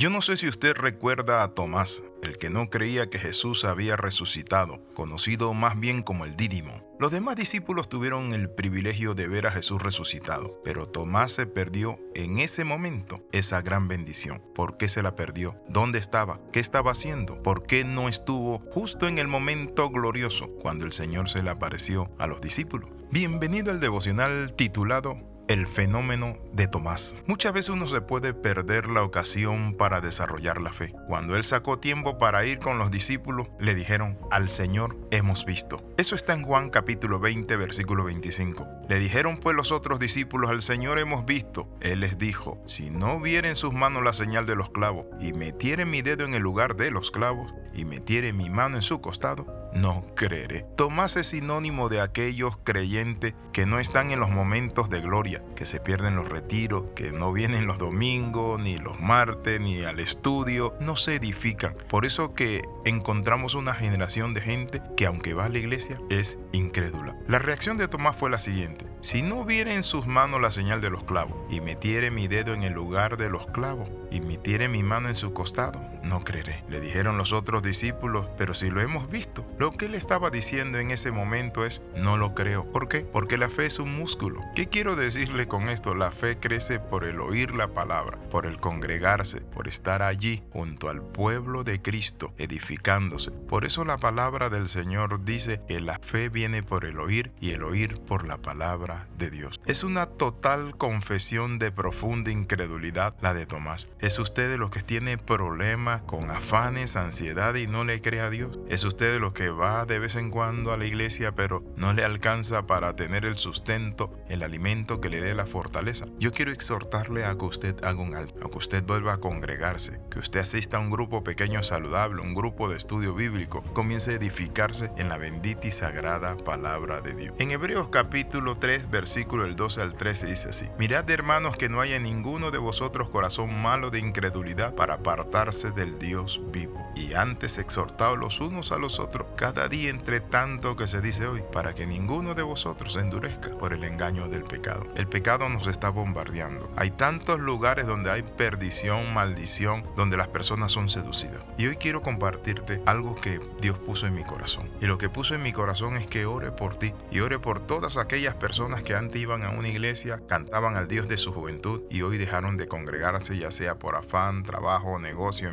Yo no sé si usted recuerda a Tomás, el que no creía que Jesús había resucitado, conocido más bien como el Dídimo. Los demás discípulos tuvieron el privilegio de ver a Jesús resucitado, pero Tomás se perdió en ese momento esa gran bendición. ¿Por qué se la perdió? ¿Dónde estaba? ¿Qué estaba haciendo? ¿Por qué no estuvo justo en el momento glorioso cuando el Señor se le apareció a los discípulos? Bienvenido al devocional titulado el fenómeno de Tomás. Muchas veces uno se puede perder la ocasión para desarrollar la fe. Cuando él sacó tiempo para ir con los discípulos, le dijeron, al Señor hemos visto. Eso está en Juan capítulo 20, versículo 25. Le dijeron pues los otros discípulos, al Señor hemos visto. Él les dijo, si no viera en sus manos la señal de los clavos y metiere mi dedo en el lugar de los clavos y metiere mi mano en su costado, no creeré. Tomás es sinónimo de aquellos creyentes que no están en los momentos de gloria, que se pierden los retiros, que no vienen los domingos, ni los martes, ni al estudio, no se edifican. Por eso que encontramos una generación de gente que aunque va a la iglesia es incrédula. La reacción de Tomás fue la siguiente. Si no hubiera en sus manos la señal de los clavos, y metiere mi dedo en el lugar de los clavos, y metiere mi mano en su costado, no creeré. Le dijeron los otros discípulos, pero si lo hemos visto. Lo que él estaba diciendo en ese momento es, no lo creo. ¿Por qué? Porque la fe es un músculo. ¿Qué quiero decirle con esto? La fe crece por el oír la palabra, por el congregarse, por estar allí junto al pueblo de Cristo, edificándose. Por eso la palabra del Señor dice que la fe viene por el oír y el oír por la palabra de Dios. Es una total confesión de profunda incredulidad la de Tomás. ¿Es usted de los que tiene problemas con afanes, ansiedad y no le cree a Dios? ¿Es usted de los que va de vez en cuando a la iglesia pero no le alcanza para tener el sustento, el alimento que le dé la fortaleza? Yo quiero exhortarle a que usted haga un alto, a que usted vuelva a congregarse, que usted asista a un grupo pequeño saludable, un grupo de estudio bíblico, comience a edificarse en la bendita y sagrada palabra de Dios. En Hebreos capítulo 3 versículo del 12 al 13 dice así, mirad hermanos que no haya ninguno de vosotros corazón malo de incredulidad para apartarse del Dios vivo. Y antes exhortaos los unos a los otros, cada día entre tanto que se dice hoy, para que ninguno de vosotros se endurezca por el engaño del pecado. El pecado nos está bombardeando. Hay tantos lugares donde hay perdición, maldición, donde las personas son seducidas. Y hoy quiero compartirte algo que Dios puso en mi corazón. Y lo que puso en mi corazón es que ore por ti y ore por todas aquellas personas que antes iban a una iglesia, cantaban al Dios de su juventud y hoy dejaron de congregarse, ya sea por afán, trabajo, negocio,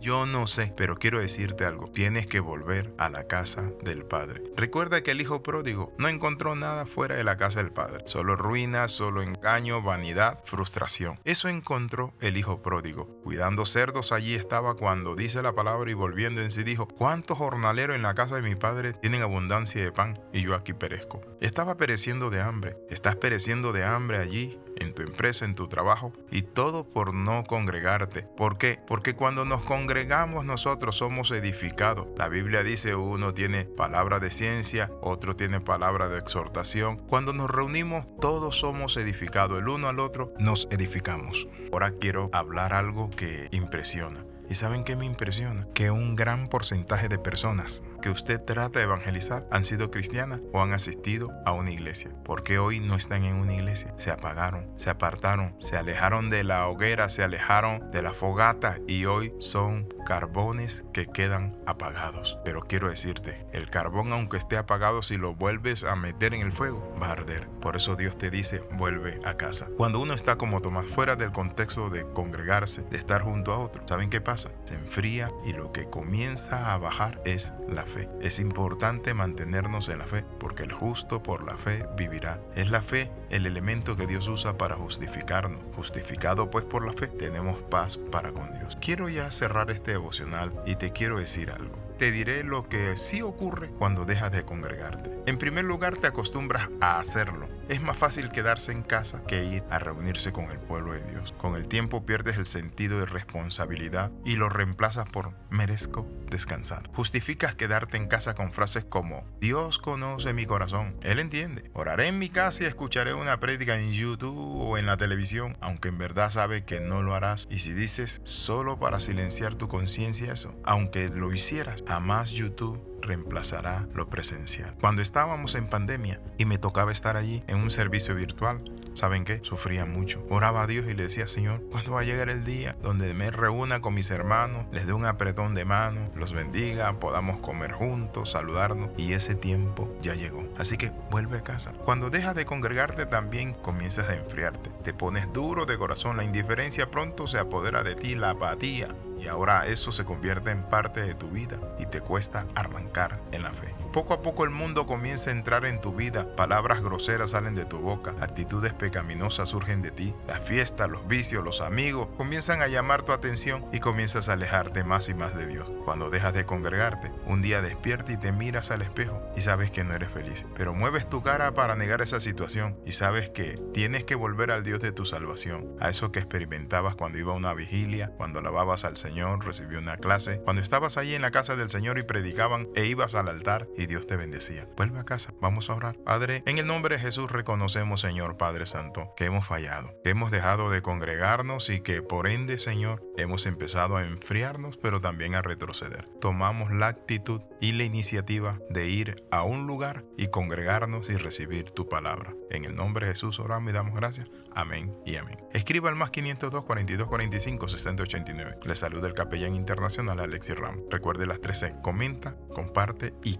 yo no sé, pero quiero decirte algo, tienes que volver a la casa del Padre. Recuerda que el Hijo pródigo no encontró nada fuera de la casa del Padre, solo ruinas, solo engaño, vanidad, frustración. Eso encontró el Hijo pródigo. Cuidando cerdos allí estaba cuando dice la palabra y volviendo en sí dijo, ¿cuántos jornaleros en la casa de mi Padre tienen abundancia de pan y yo aquí perezco? Estaba pereciendo de hambre Estás pereciendo de hambre allí, en tu empresa, en tu trabajo, y todo por no congregarte. ¿Por qué? Porque cuando nos congregamos nosotros somos edificados. La Biblia dice uno tiene palabra de ciencia, otro tiene palabra de exhortación. Cuando nos reunimos todos somos edificados, el uno al otro nos edificamos. Ahora quiero hablar algo que impresiona. ¿Y saben qué me impresiona? Que un gran porcentaje de personas que usted trata de evangelizar han sido cristianas o han asistido a una iglesia. Porque hoy no están en una iglesia. Se apagaron, se apartaron, se alejaron de la hoguera, se alejaron de la fogata y hoy son carbones que quedan apagados. Pero quiero decirte, el carbón aunque esté apagado, si lo vuelves a meter en el fuego, va a arder. Por eso Dios te dice, vuelve a casa. Cuando uno está como Tomás fuera del contexto de congregarse, de estar junto a otro, ¿saben qué pasa? Se enfría y lo que comienza a bajar es la fe. Es importante mantenernos en la fe porque el justo por la fe vivirá. Es la fe el elemento que Dios usa para justificarnos. Justificado pues por la fe, tenemos paz para con Dios. Quiero ya cerrar este devocional y te quiero decir algo te diré lo que sí ocurre cuando dejas de congregarte. En primer lugar, te acostumbras a hacerlo. Es más fácil quedarse en casa que ir a reunirse con el pueblo de Dios. Con el tiempo pierdes el sentido de responsabilidad y lo reemplazas por merezco descansar. Justificas quedarte en casa con frases como Dios conoce mi corazón, Él entiende. Oraré en mi casa y escucharé una prédica en YouTube o en la televisión, aunque en verdad sabe que no lo harás. Y si dices solo para silenciar tu conciencia eso, aunque lo hicieras, jamás YouTube reemplazará lo presencial. Cuando estábamos en pandemia y me tocaba estar allí un servicio virtual, ¿saben qué? Sufría mucho. Oraba a Dios y le decía, Señor, ¿cuándo va a llegar el día donde me reúna con mis hermanos, les dé un apretón de mano, los bendiga, podamos comer juntos, saludarnos? Y ese tiempo ya llegó. Así que vuelve a casa. Cuando dejas de congregarte también comienzas a enfriarte. Te pones duro de corazón, la indiferencia pronto se apodera de ti, la apatía y ahora eso se convierte en parte de tu vida y te cuesta arrancar en la fe. Poco a poco el mundo comienza a entrar en tu vida, palabras groseras salen de tu boca, actitudes pecaminosas surgen de ti, las fiestas, los vicios, los amigos comienzan a llamar tu atención y comienzas a alejarte más y más de Dios. Cuando dejas de congregarte, un día despierta y te miras al espejo y sabes que no eres feliz, pero mueves tu cara para negar esa situación y sabes que tienes que volver al Dios de tu salvación, a eso que experimentabas cuando iba a una vigilia, cuando alababas al Señor, recibió una clase, cuando estabas ahí en la casa del Señor y predicaban e ibas al altar Dios te bendecía. Vuelve a casa, vamos a orar. Padre, en el nombre de Jesús reconocemos, Señor Padre Santo, que hemos fallado, que hemos dejado de congregarnos y que por ende, Señor, hemos empezado a enfriarnos, pero también a retroceder. Tomamos la actitud y la iniciativa de ir a un lugar y congregarnos y recibir tu palabra. En el nombre de Jesús oramos y damos gracias. Amén y amén. Escriba al más 502 42 45 60 89. Le saluda el capellán internacional Alexis Ram. Recuerde las 13. Comenta, comparte y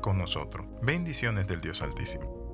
con nosotros. Bendiciones del Dios Altísimo.